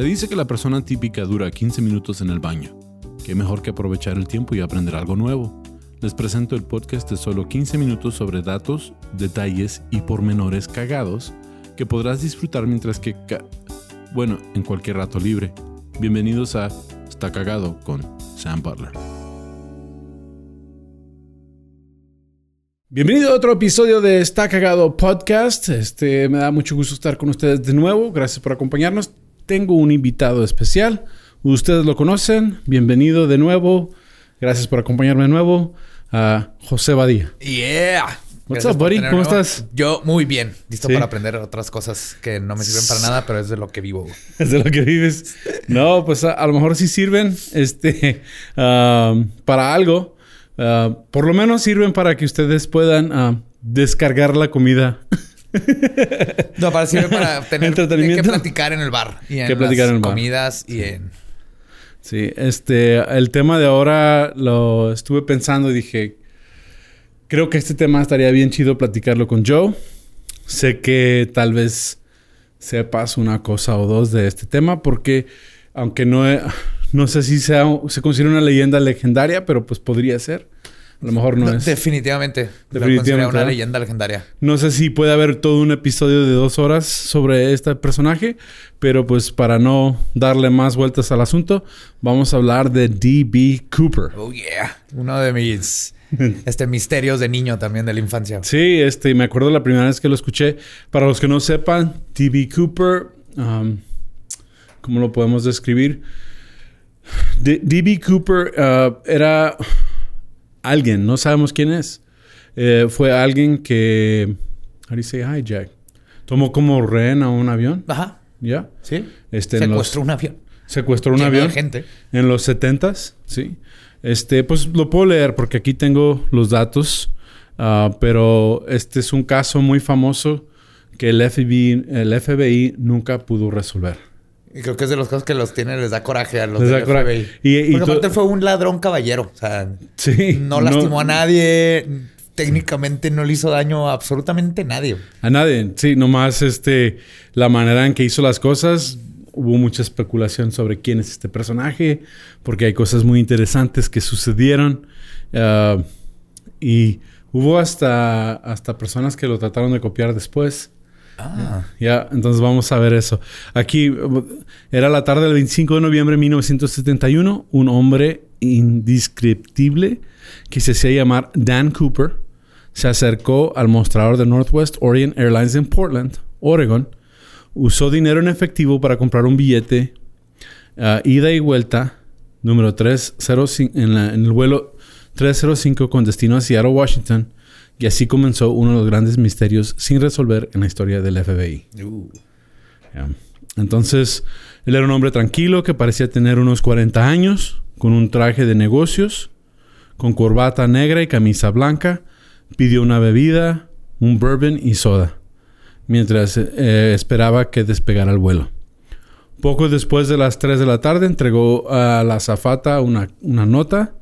Se dice que la persona típica dura 15 minutos en el baño. Qué mejor que aprovechar el tiempo y aprender algo nuevo. Les presento el podcast de solo 15 minutos sobre datos, detalles y pormenores cagados que podrás disfrutar mientras que... bueno, en cualquier rato libre. Bienvenidos a Está Cagado con Sam Butler. Bienvenido a otro episodio de Está Cagado Podcast. Este, me da mucho gusto estar con ustedes de nuevo. Gracias por acompañarnos. Tengo un invitado especial. Ustedes lo conocen. Bienvenido de nuevo. Gracias por acompañarme de nuevo. A José Badía. Yeah. What's up, buddy? ¿Cómo estás? Yo muy bien. Listo para aprender otras cosas que no me sirven para nada, pero es de lo que vivo. Es de lo que vives. No, pues a, lo mejor sí sirven este, um, para algo. Uh, por lo menos sirven para que ustedes puedan uh, descargar la comida. no, para sirve para tener que platicar en el bar y en que platicar en el bar. comidas y en Sí, este el tema de ahora lo estuve pensando y dije creo que este tema estaría bien chido platicarlo con Joe. Sé que tal vez sepas una cosa o dos de este tema porque aunque no no sé si sea, se considera una leyenda legendaria, pero pues podría ser. A lo mejor no, es. Definitivamente. Definitivamente. una leyenda legendaria. No sé si puede haber todo un episodio de dos horas sobre este personaje, pero pues para no darle más vueltas al asunto, vamos a hablar de D.B. Cooper. Oh, yeah. Uno de mis este misterios de niño también de la infancia. Sí, este, me acuerdo la primera vez que lo escuché. Para los que no sepan, D.B. Cooper, um, ¿cómo lo podemos describir? D.B. Cooper uh, era alguien, no sabemos quién es. Eh, fue alguien que, how do you say hijack? Tomó como rehén a un avión. Ajá. ¿Ya? Sí. Este, secuestró un avión. Secuestró un avión. gente. En los setentas, sí. Este, pues lo puedo leer porque aquí tengo los datos. Ah, pero este es un caso muy famoso que el FBI, el FBI nunca pudo resolver. Y creo que es de los casos que los tiene, les da coraje a los les da coraje. Y, y Porque aparte fue un ladrón caballero. O sea, sí, no lastimó a nadie. Técnicamente no le hizo daño a absolutamente nadie. A nadie. Sí, nomás este, la manera en que hizo las cosas. Hubo mucha especulación sobre quién es este personaje. Porque hay cosas muy interesantes que sucedieron. Ah, y hubo hasta, hasta personas que lo trataron de copiar después. Ah. Ya, entonces vamos a ver eso. Aquí era la tarde del 25 de noviembre de 1971. Un hombre indescriptible que se hacía llamar Dan Cooper se acercó al mostrador de Northwest Orient Airlines en Portland, Oregon. Usó dinero en efectivo para comprar un billete uh, ida y vuelta número 305 en, en el vuelo 305 con destino a Seattle, Washington y así comenzó uno de los grandes misterios sin resolver en la historia del FBI. Uh. Entonces, él era un hombre tranquilo que parecía tener unos 40 años, con un traje de negocios, con corbata negra y camisa blanca. Pidió una bebida, un bourbon y soda, mientras eh, esperaba que despegara el vuelo. Poco después de las 3 de la tarde entregó a la azafata una, una nota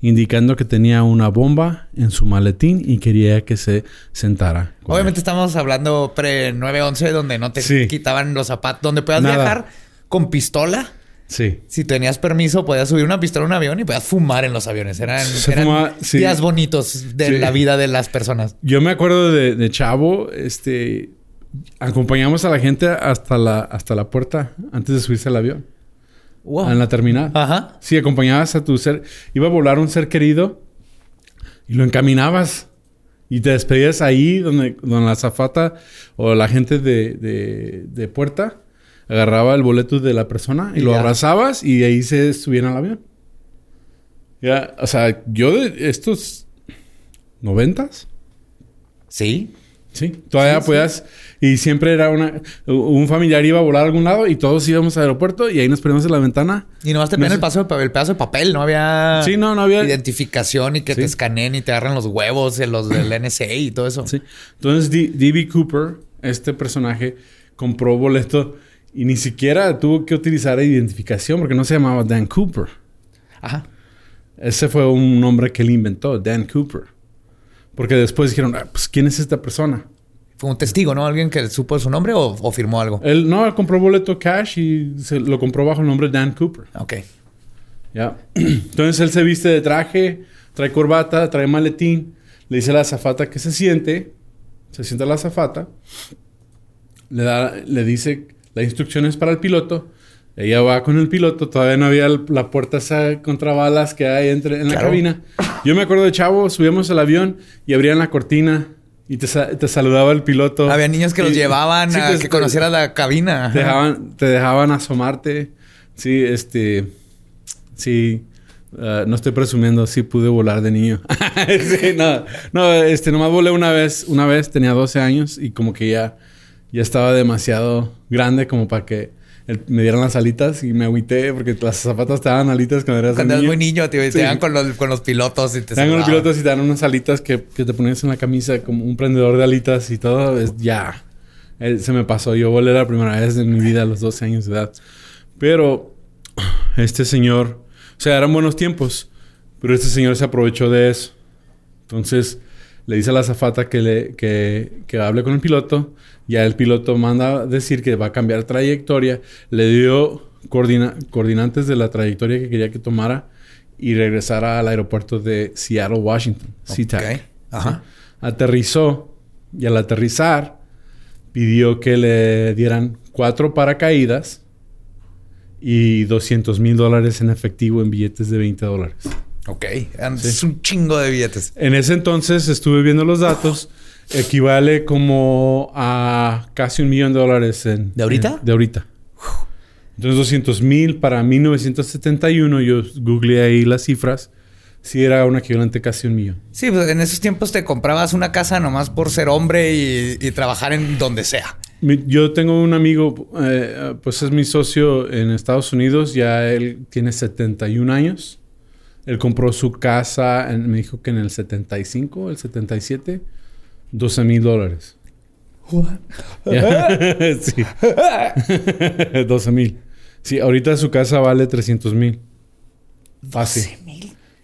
indicando que tenía una bomba en su maletín y quería que se sentara. Obviamente estamos hablando pre-911 donde no te quitaban los zapatos, donde puedas viajar con pistola. Sí. Si tenías permiso, podías subir una pistola a un avión y podías fumar en los aviones. Eran, días bonitos de la vida de las personas. Yo me acuerdo de, chavo, este, acompañamos a la gente hasta la, hasta la puerta antes de subirse al avión. En la terminal. Ajá. Sí, acompañabas a tu ser. Iba a volar un ser querido y lo encaminabas. Y te despedías ahí donde, donde la zafata o la gente de, de, puerta agarraba el boleto de la persona y, lo abrazabas y ahí se subían al avión. Ya, o sea, yo de estos noventas. Sí. Sí, todavía podías. Y siempre era una. Un familiar iba a volar a algún lado y todos íbamos al aeropuerto y ahí nos poníamos en la ventana. Y nomás te ponían el, paso el pedazo de papel, no había. Sí, no, no había. Identificación y que te escaneen y te agarran los huevos, los del NSA y todo eso. Sí. Entonces, D.B. Cooper, este personaje, compró boleto y ni siquiera tuvo que utilizar identificación porque no se llamaba Dan Cooper. Ajá. Ese fue un nombre que él inventó, Dan Cooper. Porque después dijeron, ah, pues, ¿quién es esta persona? Fue un testigo, ¿no? Alguien que supo su nombre o, firmó algo. Él no, él compró boleto cash y se lo compró bajo el nombre Dan Cooper. Ok. Ya. Entonces él se viste de traje, trae corbata, trae maletín. Le dice a la azafata que se siente. Se sienta la azafata. Le, da, le dice las instrucciones para el piloto. Ella va con el piloto. Todavía no había la puerta esa contra balas que hay entre, en la cabina. Yo me acuerdo de chavo, subíamos al avión y abrían la cortina. Y te, saludaba el piloto. Había niños que los llevaban a pues, que conocieras la cabina. Te dejaban, te dejaban asomarte. Sí, este... Sí. Ah, no estoy presumiendo, sí pude volar de niño. sí, no, no, este, nomás volé una vez, una vez, tenía 12 años y como que ya, ya estaba demasiado grande como para que me dieran las alitas y me agüité porque las zapatas te daban alitas cuando eras Cuando eras muy niño, te, dan con los, con los pilotos y te, dan con los pilotos y te dan unas alitas que, que, te ponías en la camisa como un prendedor de alitas y todo. Es, ya, eh, se me pasó. Yo volé la primera vez en mi vida a los 12 años de edad. Pero este señor o sea, eran buenos tiempos. Pero este señor se aprovechó de eso. Entonces le dice a la zafata que, le, que, que hable con el piloto. Ya el piloto manda decir que va a cambiar trayectoria. Le dio coordinantes de la trayectoria que quería que tomara y regresara al aeropuerto de Seattle, Washington. SeaTac. Aterrizó y al aterrizar pidió que le dieran cuatro paracaídas y 200 mil dólares en efectivo en billetes de 20 dólares. Ok, es un chingo de billetes. En ese entonces estuve viendo los datos, equivale como a casi un millón de dólares en... ¿De ahorita? de ahorita. Entonces 200 mil para 1971, yo googleé ahí las cifras, sí era un equivalente casi un millón. Sí, pues en esos tiempos te comprabas una casa nomás por ser hombre y trabajar en donde sea yo tengo un amigo, eh, pues es mi socio en Estados Unidos, ya él tiene 71 años. Él compró su casa, me dijo que en el 75, el 77, 12 mil dólares. sí. 12 mil. Sí, ahorita su casa vale 300 mil. Fácil.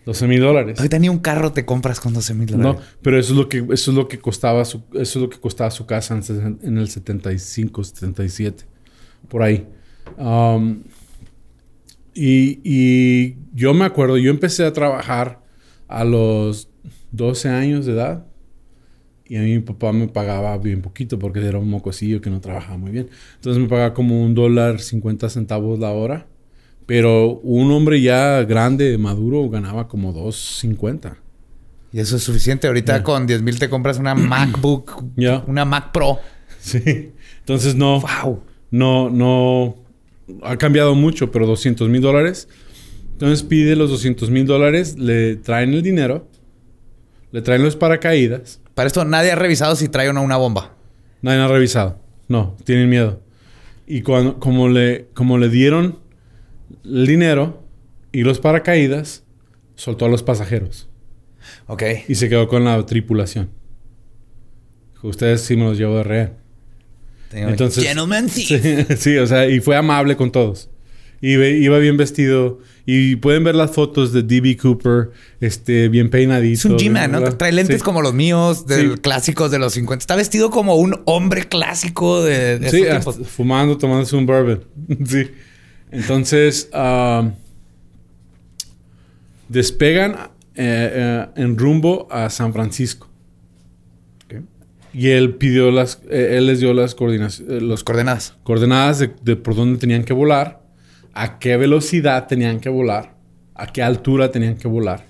12 mil dólares. Ahorita ni un carro te compras con 12 mil dólares. No, pero eso es lo que, eso es lo que costaba su, eso es lo que costaba su casa en, el 75, 77. Por ahí. Um, y, y, yo me acuerdo, yo empecé a trabajar a los 12 años de edad. Y a mí mi papá me pagaba bien poquito porque era un mocosillo que no trabajaba muy bien. Entonces me pagaba como un dólar 50 centavos la hora. Pero un hombre ya grande, maduro, ganaba como 2.50. Y eso es suficiente. Ahorita con 10 mil te compras una MacBook, una Mac Pro. Sí. Entonces no. Wow. No, no. Ha cambiado mucho, pero 200 mil dólares. Entonces pide los 200 mil dólares, le traen el dinero, le traen los paracaídas. Para esto nadie ha revisado si trae o no una bomba. Nadie ha revisado. No, tienen miedo. Y cuando, como, le, como le dieron el dinero y los paracaídas, soltó a los pasajeros. Ok. Y se quedó con la tripulación. Ustedes sí me los llevo de real. Entonces, Gentleman sí, sí, o sea, y fue amable con todos. Y iba bien vestido. Y pueden ver las fotos de D.B. Cooper, este, bien peinadito. Es un G-Man, ¿no? Trae lentes como los míos, de clásicos de los 50. Está vestido como un hombre clásico de, de Sí, fumando, tomándose un bourbon. sí. Entonces, ah, despegan eh, eh, en rumbo a San Francisco. Y él pidió las, eh, él les dio las los coordenadas. Coordenadas de, por dónde tenían que volar, a qué velocidad tenían que volar, a qué altura tenían que volar.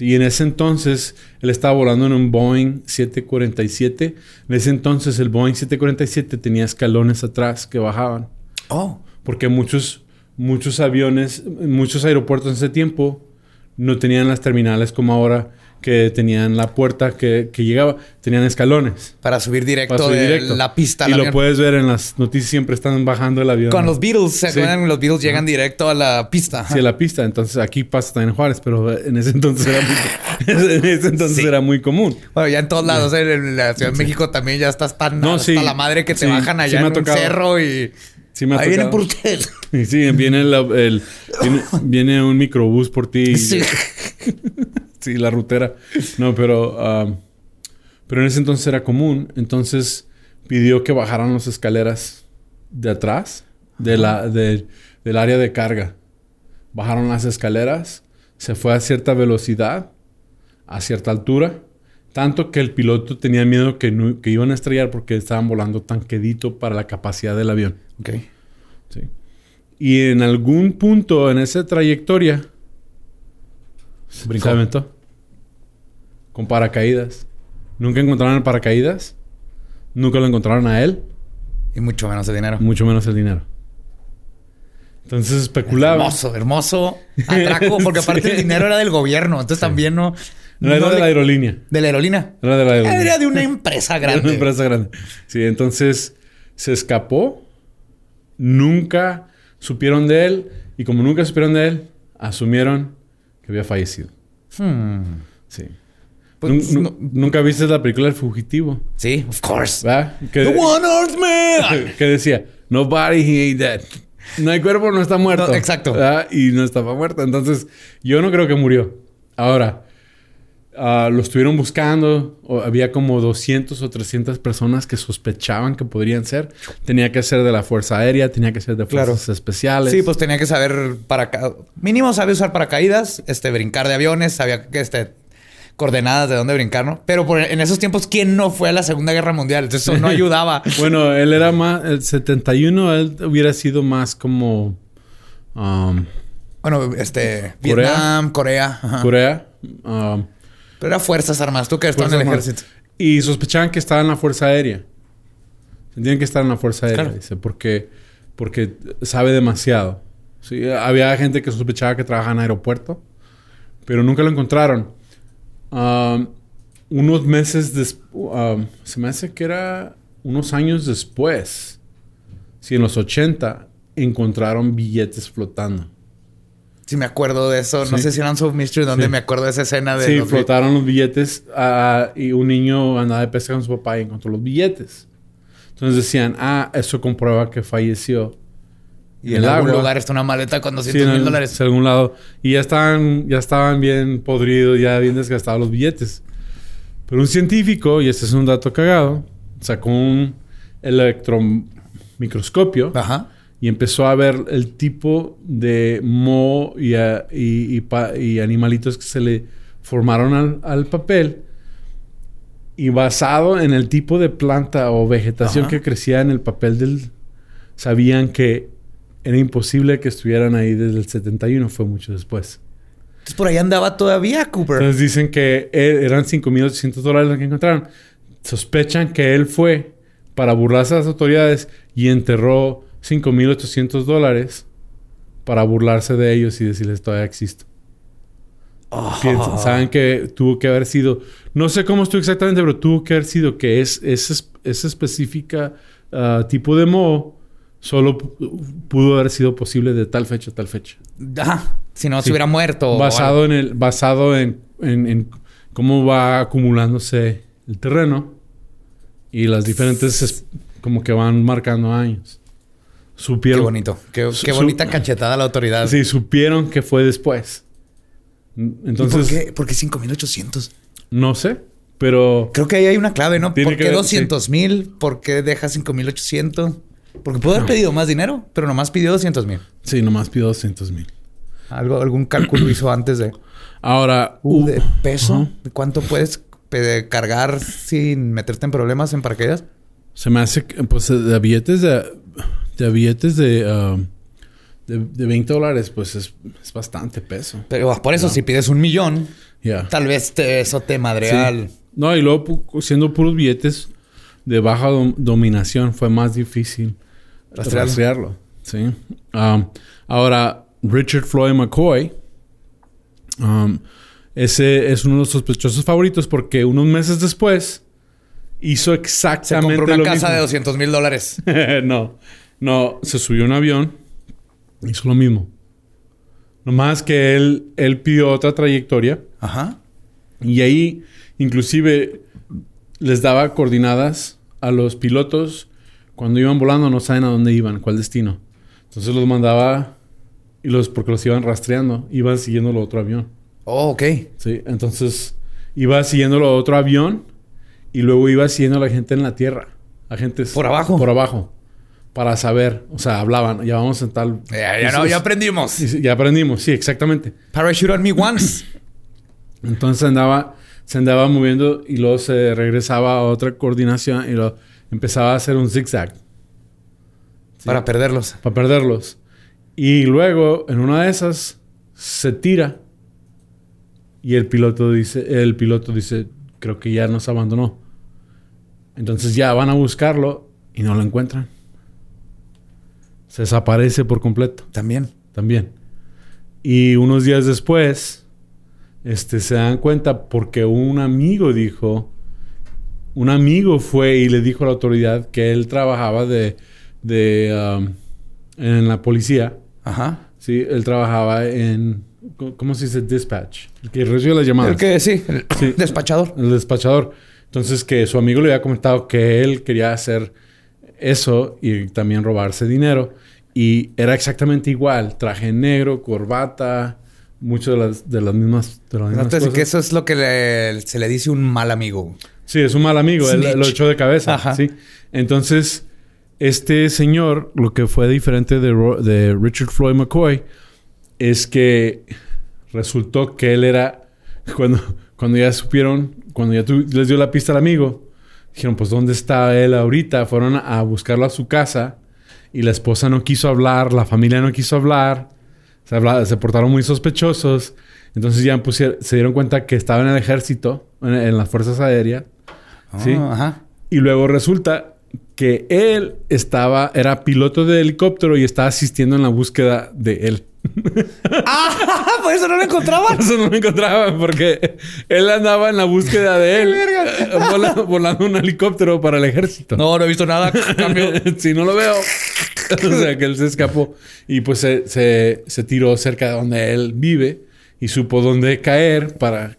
y en ese entonces él estaba volando en un Boeing 747. En ese entonces el Boeing 747 tenía escalones atrás que bajaban. Oh porque muchos, muchos aviones, muchos aeropuertos en ese tiempo no tenían las terminales como ahora que tenían la puerta que, llegaba, tenían escalones. Para subir directo de la pista. Y lo puedes ver en las noticias, siempre están bajando el avión. Con los Beatles, ¿se acuerdan? Los Beatles llegan directo a la pista. Sí, a la pista. Entonces aquí pasa también en Juárez, pero en ese entonces era muy, en ese entonces era muy común. Bueno, ya en todos lados, en la Ciudad de México también ya estás tan no, hasta la madre que te bajan allá en un cerro y... Sí me Ahí viene por usted. Sí, viene, el, viene, un microbús por ti. Sí. Sí, la rutera. No, pero... Um, Pero en ese entonces era común. Entonces pidió que bajaran las escaleras de atrás de la, del área de carga. Bajaron las escaleras, se fue a cierta velocidad, a cierta altura, tanto que el piloto tenía miedo que, que iban a estrellar porque estaban volando tan quedito para la capacidad del avión. Ok. Sí. Y en algún punto en esa trayectoria se aventó. Con paracaídas. Nunca encontraron el paracaídas. Nunca lo encontraron a él. Y mucho menos el dinero. Mucho menos el dinero. Entonces especulaba. Hermoso, hermoso atraco, porque aparte el dinero era del gobierno. Entonces también no. No, era de la aerolínea. ¿De la aerolínea? Era de la aerolínea. Era de una empresa grande. Era una empresa grande. Sí, entonces se escapó. Nunca supieron de él. Y como nunca supieron de él, asumieron que había fallecido. Hmm. Sí. Pues, ¿Nunca viste la película El Fugitivo? Sí, of course. The One Earth Man. Que decía, Nobody he ain't dead. No hay cuerpo, no está muerto. exacto. Y no estaba muerto. Entonces, yo no creo que murió. Ahora, uh, lo estuvieron buscando. había como 200 o 300 personas que sospechaban que podrían ser. Tenía que ser de la Fuerza Aérea, tenía que ser de fuerzas especiales. Sí, pues tenía que saber para mínimo sabía usar paracaídas, este brincar de aviones, sabía que este coordenadas de dónde brincar, ¿no? Pero en esos tiempos, ¿quién no fue a la Segunda Guerra Mundial? Entonces eso no ayudaba. bueno, él era más... El 71, él hubiera sido más como... Um, bueno, este... Vietnam, Corea. Corea. Um, Pero era Fuerzas Armadas. Tú que estás en el ejército. Y sospechaban que estaba en la Fuerza Aérea. Tenían que estar en la Fuerza Aérea, dice. Porque, porque sabe demasiado. Sí, había gente que sospechaba que trabajaba en aeropuerto. Pero nunca lo encontraron unos meses después, se me hace que era unos años después, si en los 80 encontraron billetes flotando. Sí, me acuerdo de eso. No sé si era un Mystery donde me acuerdo de esa escena de. Sí, flotaron los billetes ah, y un niño andaba de pesca con su papá y encontró los billetes. Entonces decían, ah, eso comprueba que falleció. Y en algún lugar está una maleta con 200 mil dólares. En algún lado. Y ya estaban, ya estaban bien podridos, ya bien desgastados los billetes. Pero un científico, y este es un dato cagado, sacó un electromicroscopio y empezó a ver el tipo de moho y, y, animalitos que se le formaron al, al, papel. Y basado en el tipo de planta o vegetación que crecía en el papel del... Sabían que era imposible que estuvieran ahí desde el 71, fue mucho después. Entonces por ahí andaba todavía Cooper. Entonces dicen que eran 5.800 dólares lo que encontraron. Sospechan que él fue para burlarse de las autoridades y enterró 5.800 dólares para burlarse de ellos y decirles todavía existo. saben que tuvo que haber sido, no sé cómo estuvo exactamente, pero tuvo que haber sido que es, esa específica ah, tipo de moho solo pudo haber sido posible de tal fecha a tal fecha. Ajá. Si no se hubiera muerto. Basado en el, basado en, en, cómo va acumulándose el terreno y las diferentes como que van marcando años. Supieron. Qué bonito. Qué, bonita cachetada la autoridad. Sí, supieron que fue después. Entonces. ¿Y por qué? ¿Por qué 5800? No sé, pero. Creo que ahí hay una clave, ¿no? ¿Por qué 200 mil? ¿Por qué deja 5800? Porque pudo haber pedido más dinero, pero nomás pidió 200 mil. Sí, nomás pidió 200 mil. ¿Algo, ¿Algún cálculo hizo antes de...? Ahora... Uh, ¿De peso? ¿De cuánto puedes cargar sin meterte en problemas en paracaídas? Se me hace... Pues de billetes de... De billetes de... Um, de, 20 dólares, pues es, bastante peso. Pero por eso, si pides un millón, tal vez eso te madreal. No, y luego siendo puros billetes de baja dominación fue más difícil rastrearlo. ¿sí? Um, ahora, Richard Floyd McCoy, um, ese es uno de los sospechosos favoritos porque unos meses después hizo exactamente se compró una casa de 200 mil dólares. no, no, se subió a un avión, hizo lo mismo. Nomás que él, él pidió otra trayectoria. Ajá. Y ahí, inclusive, les daba coordinadas a los pilotos cuando iban volando no saben a dónde iban, cuál destino. Entonces los mandaba y los porque los iban rastreando, iban siguiendo el otro avión. Oh, ok. Sí, entonces iba siguiendo el otro avión y luego iba siguiendo a la gente en la tierra. Agentes. Por abajo. Por abajo. Para saber. O sea, hablaban. Ya vamos en tal. Ya, ya no, ya aprendimos. Sí, Ya aprendimos. Sí, exactamente. Parachute on me once. Entonces andaba, se andaba moviendo y luego se regresaba a otra coordinación y lo empezaba a hacer un zigzag Para perderlos. para perderlos. Y luego, en una de esas, se tira y el piloto dice, el piloto dice, creo que ya nos abandonó. Entonces ya van a buscarlo y no lo encuentran. Se desaparece por completo También. también. Y unos días después, este, se dan cuenta porque un amigo dijo, un amigo fue y le dijo a la autoridad que él trabajaba de, de um, en la policía. Ajá. Sí, él trabajaba en, ¿cómo se dice? Dispatch. El que recibe las llamadas. El que sí, el Sí. despachador. El despachador. Entonces que su amigo le había comentado que él quería hacer eso y también robarse dinero. Y era exactamente igual. Traje negro, corbata, muchas de las, de las mismas, de las mismas Entonces, cosas. que eso es lo que le- se le dice un mal amigo. Sí, es un mal amigo. Él lo echó de cabeza. Ajá. Sí. Entonces, este señor, lo que fue diferente de, de Richard Floyd McCoy, es que resultó que él era. Cuando, cuando ya supieron, cuando ya tu- les dio la pista al amigo, dijeron: Pues, ¿dónde está él ahorita? Fueron a buscarlo a su casa y la esposa no quiso hablar, la familia no quiso hablar, se, portaron muy sospechosos. Entonces ya se dieron cuenta que estaba en el ejército, en, en las fuerzas aéreas. Sí. Ah, Ajá. Y luego resulta que él estaba, era piloto de helicóptero y estaba asistiendo en la búsqueda de él. ¡Ah! Por eso no lo encontraban. Eso no lo encontraba porque él andaba en la búsqueda de él, eh, volando, volando un helicóptero para el ejército. No, no he visto nada. Cambio. si no lo veo. o sea, que él se escapó y pues se, se, se tiró cerca de donde él vive y supo dónde caer para,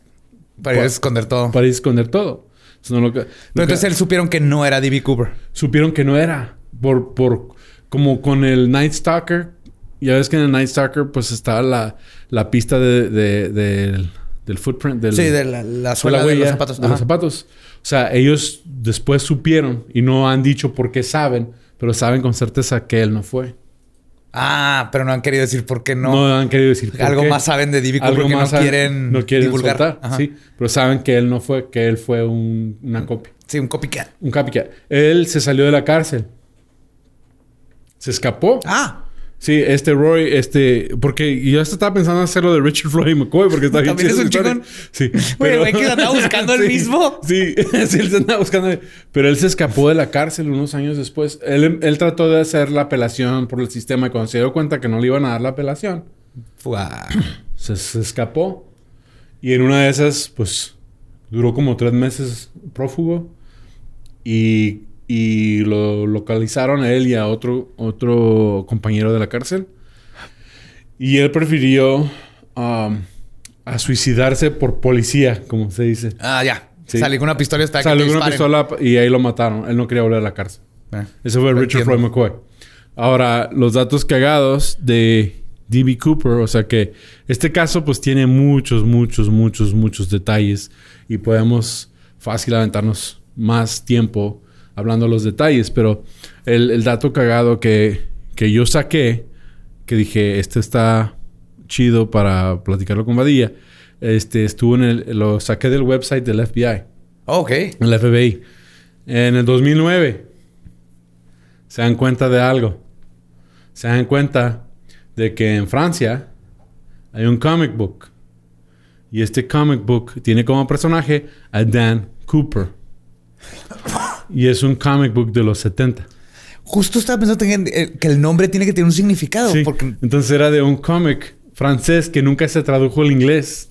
Para ir a esconder todo. para ir a esconder todo. Eso no lo que- Pero que- entonces él supieron que no era D.B. Cooper. supieron que no era. Por, por, como con el Night Stalker. Ya ves que en el Night Stalker, pues estaba la, la pista de, de- del, del footprint, del, Sí, de la, suela la de los zapatos. de Ajá. los zapatos. O sea, ellos después supieron y no han dicho por qué saben, pero saben con certeza que él no fue. Ah, pero no han querido decir por qué No, no. han querido decir por Algo qué. más saben de. Cooper Algo no más saben- quieren, no quieren divulgar. soltar, Ajá. sí, pero saben que él no fue, que él fue un- una copia. Sí, un copycat. Un copycat. Él se salió de la cárcel. Se escapó. Ah, Sí, este Roy, este... Porque yo hasta estaba pensando en hacerlo de Richard Floyd McCoy porque está bien ¿También es un historia. Sí. Güey, güey, que se andaba buscando el Sí, mismo. Sí, sí, él se andaba buscando. Pero él se escapó de la cárcel unos años después. Él, él trató de hacer la apelación por el sistema y cuando se dio cuenta que no le iban a dar la apelación, Fua. se, se escapó. Y en una de esas, pues, duró como tres meses prófugo. Y, y lo localizaron a él y a otro, otro compañero de la cárcel. Y él prefirió um, a suicidarse por policía, como se dice. Ah, ya. Sí. Salí con una pistola hasta Salió con una pistola y ahí lo mataron. Él no quería volver a la cárcel. Eh. Ese fue Richard. Floyd McCoy. Ahora, los datos cagados de D.B. Cooper, o sea que este caso pues tiene muchos, muchos, muchos, muchos detalles y podemos fácil aventarnos más tiempo hablando de los detalles, pero el, el dato cagado que, que yo saqué, que dije, este está chido para platicarlo con Badilla, este estuvo en el, lo saqué del website del FBI. Ok. El FBI. En el 2009 se dan cuenta de algo. Se dan cuenta de que en Francia hay un comic book. Y este comic book tiene como personaje a Dan Cooper. Y es un comic book de los 70. Justo estaba pensando que, que el nombre tiene que tener un significado. Sí. Porque Entonces era de un cómic francés que nunca se tradujo al inglés.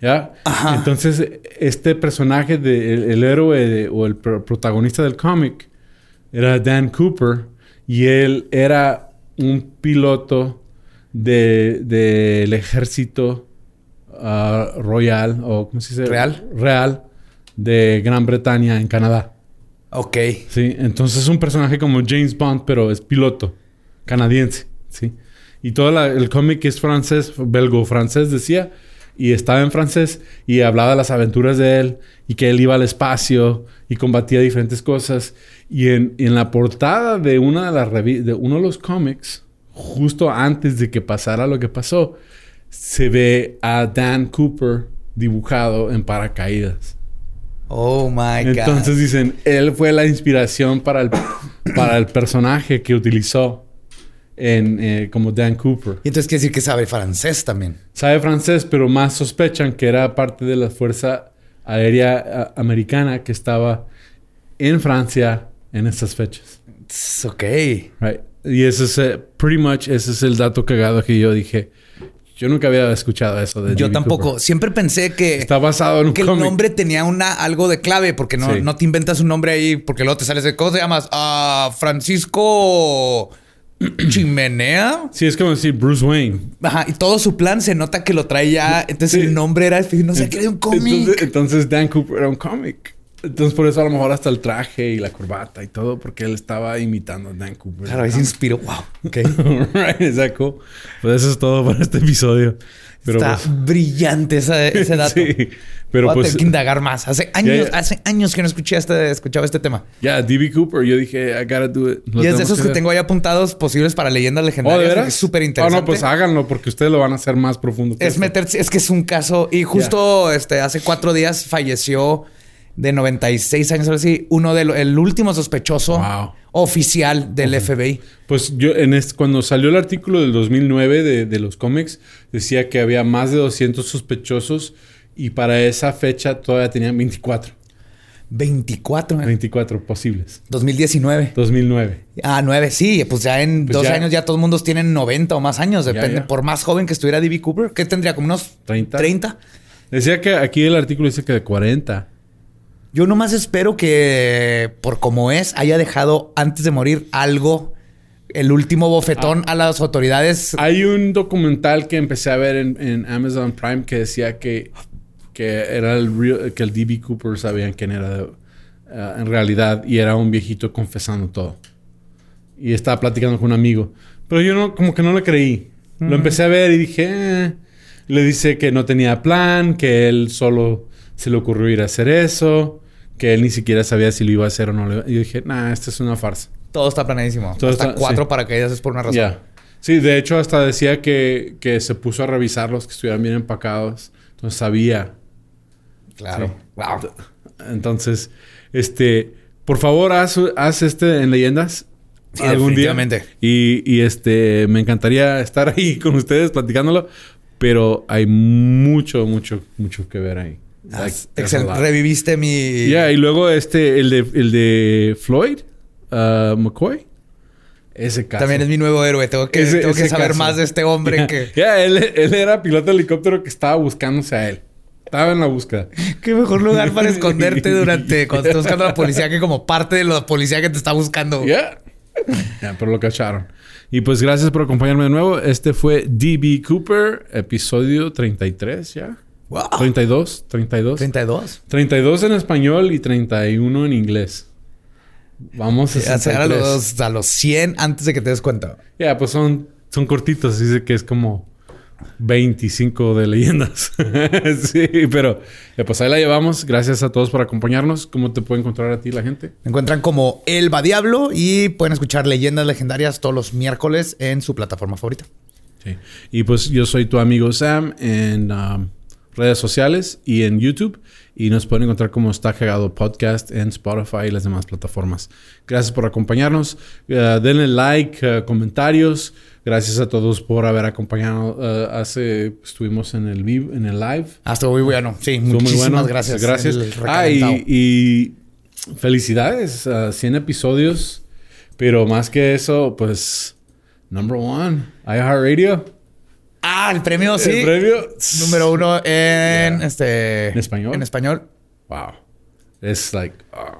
¿Ya? Ajá. Entonces, este personaje, de, el, el héroe de- o el pro- protagonista del cómic era Dan Cooper y él era un piloto de- del ejército ah, royal o ¿cómo se dice? ¿Real? Real de Gran Bretaña en Canadá. Ok. Sí, entonces es un personaje como James Bond, pero es piloto canadiense, sí. Y todo la- el cómic es francés, belgo-francés, decía y estaba en francés y hablaba de las aventuras de él y que él iba al espacio y combatía diferentes cosas. Y en, en la portada de una de las de uno de los cómics, justo antes de que pasara lo que pasó, se ve a Dan Cooper dibujado en paracaídas. Oh my God. Entonces dicen, él fue la inspiración para el, para el personaje que utilizó en, eh, como Dan Cooper. Y entonces quiere decir que sabe francés también. Sabe francés, pero más sospechan que era parte de la Fuerza Aérea a- Americana que estaba en Francia en estas fechas. Tss, Ok. Right. Y ese es, eh, pretty much, ese es el dato cagado que yo dije. Yo nunca había escuchado eso de Yo tampoco. Cooper. Siempre pensé que, Está basado en un que el nombre tenía una, algo de clave, porque no, Sí. no te inventas un nombre ahí, porque luego te sales de. ¿Cómo te llamas? Ah, Francisco Chimenea. Sí, es como decir Bruce Wayne. Ajá, y todo su plan se nota que lo trae ya. Entonces Sí. el nombre era. No sé qué era un cómic. Entonces, entonces Dan Cooper era un cómic. Entonces por eso a lo mejor hasta el traje y la corbata y todo, porque él estaba imitando a Dan Cooper. Claro, ahí se inspiró. Wow. Ok. right, exacto. Pues eso es todo para este episodio. Pero Está pues, brillante ese, ese dato. sí, pero Voy a pues tener que indagar más. Hace años, ya. hace años que no escuché este, escuchaba este tema. ya DB Cooper, yo dije, I gotta do it. Lo y es de esos que hacer. tengo ahí apuntados posibles para leyendas Oh, legendarias. ¿de porque veras? Es súper Oh, interesante. no, pues háganlo porque ustedes lo van a hacer más profundo. que Es meterse, es que es un caso. Y justo este, hace cuatro días falleció de 96 años, algo así, uno de los, el último sospechoso Wow. oficial del FBI. Pues yo, en este, cuando salió el artículo del 2009 de, de los cómics, decía que había más de 200 sospechosos y para esa fecha todavía tenían 24. 24, ¿eh? 24 posibles. 2019. 2009. Ah, 9, sí. Pues ya en Pues dos ya. años ya todos mundos tienen 90 o más años. Depende. ya. Por más joven que estuviera D.B. Cooper, ¿qué tendría? ¿Como unos 30. 30? Decía que aquí el artículo dice que de 40. Yo nomás espero que, por como es, haya dejado antes de morir algo, el último bofetón Ah. a las autoridades. Hay un documental que empecé a ver en, en Amazon Prime que decía que, que era el real- que el DB Cooper sabían quién era uh, en realidad y era un viejito confesando todo. Y estaba platicando con un amigo. Pero yo no, como que no le creí. Lo empecé a ver y dije, "Eh". le dice que no tenía plan, que él solo se le ocurrió ir a hacer eso, que él ni siquiera sabía si lo iba a hacer o no. yo dije, nah, esta es una farsa. Todo está planeadísimo. Todo Hasta está- cuatro sí. paracaídas es por una razón. Sí, de hecho hasta decía que, que se puso a revisarlos, que estuvieran bien empacados. Entonces sabía. Claro. Sí. Wow. Entonces, este, por favor, haz, haz este en leyendas. Sí, algún día. Y, y, este, me encantaría estar ahí con ustedes platicándolo. Pero hay mucho, mucho, mucho que ver ahí. Like, lot. Reviviste mi. Ya, y luego este, el de, el de Floyd, uh, McCoy. Ese caso. También es mi nuevo héroe. Tengo que, Ese- tengo que saber caso. más de este hombre que. ya, él, él era piloto de helicóptero que estaba buscándose a él. Estaba en la búsqueda. Qué mejor lugar para esconderte durante cuando estás buscando a la policía que como parte de la policía que te está buscando. Ya. Ya, pero lo cacharon. Y pues gracias por acompañarme de nuevo. Este fue DB Cooper, episodio 33 ya. Wow. 32, 32. 32. 32 en español y 31 en inglés. Vamos a Hacer a 63. los, a los 100 antes de que te des cuenta. Ya, pues son, son cortitos. Dice que es como 25 de leyendas. sí, pero ya, pues ahí la llevamos. Gracias a todos por acompañarnos. ¿Cómo te puede encontrar a ti la gente? Me encuentran como El Va Diablo y pueden escuchar leyendas legendarias todos los miércoles en su plataforma favorita. Sí. Y pues yo soy tu amigo Sam en redes sociales y en YouTube. Y nos pueden encontrar como Está Cagado Podcast en Spotify y las demás plataformas. Gracias por acompañarnos. Uh, denle like, uh, comentarios. Gracias a todos por haber acompañado. Uh, hace estuvimos en el vivo, en el live. Hasta muy bueno. Sí, Estuvo muy muchísimas bueno. gracias. Gracias. Ah, y, y felicidades. a 100 episodios. Pero más que eso, pues, number one, iHeartRadio. Ah, el premio, sí. El premio. Número uno en Yeah. este. ¿En español? En español. Wow. Es like. ah.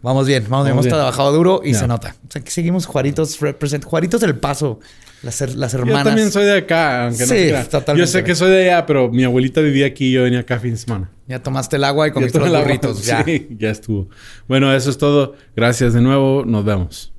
Vamos bien, vamos, bien. Hemos bien. trabajado duro y se nota. O sea, que seguimos Juaritos represent. Juaritos del Paso. Las, las Yo hermanas. también soy de acá, aunque no Sí, totalmente. Yo sé que soy de allá, pero mi abuelita vivía aquí y yo venía acá fin de semana. Ya tomaste el agua y comiste los burritos. Ya. Sí, ya estuvo. Bueno, eso es todo. Gracias de nuevo. Nos vemos.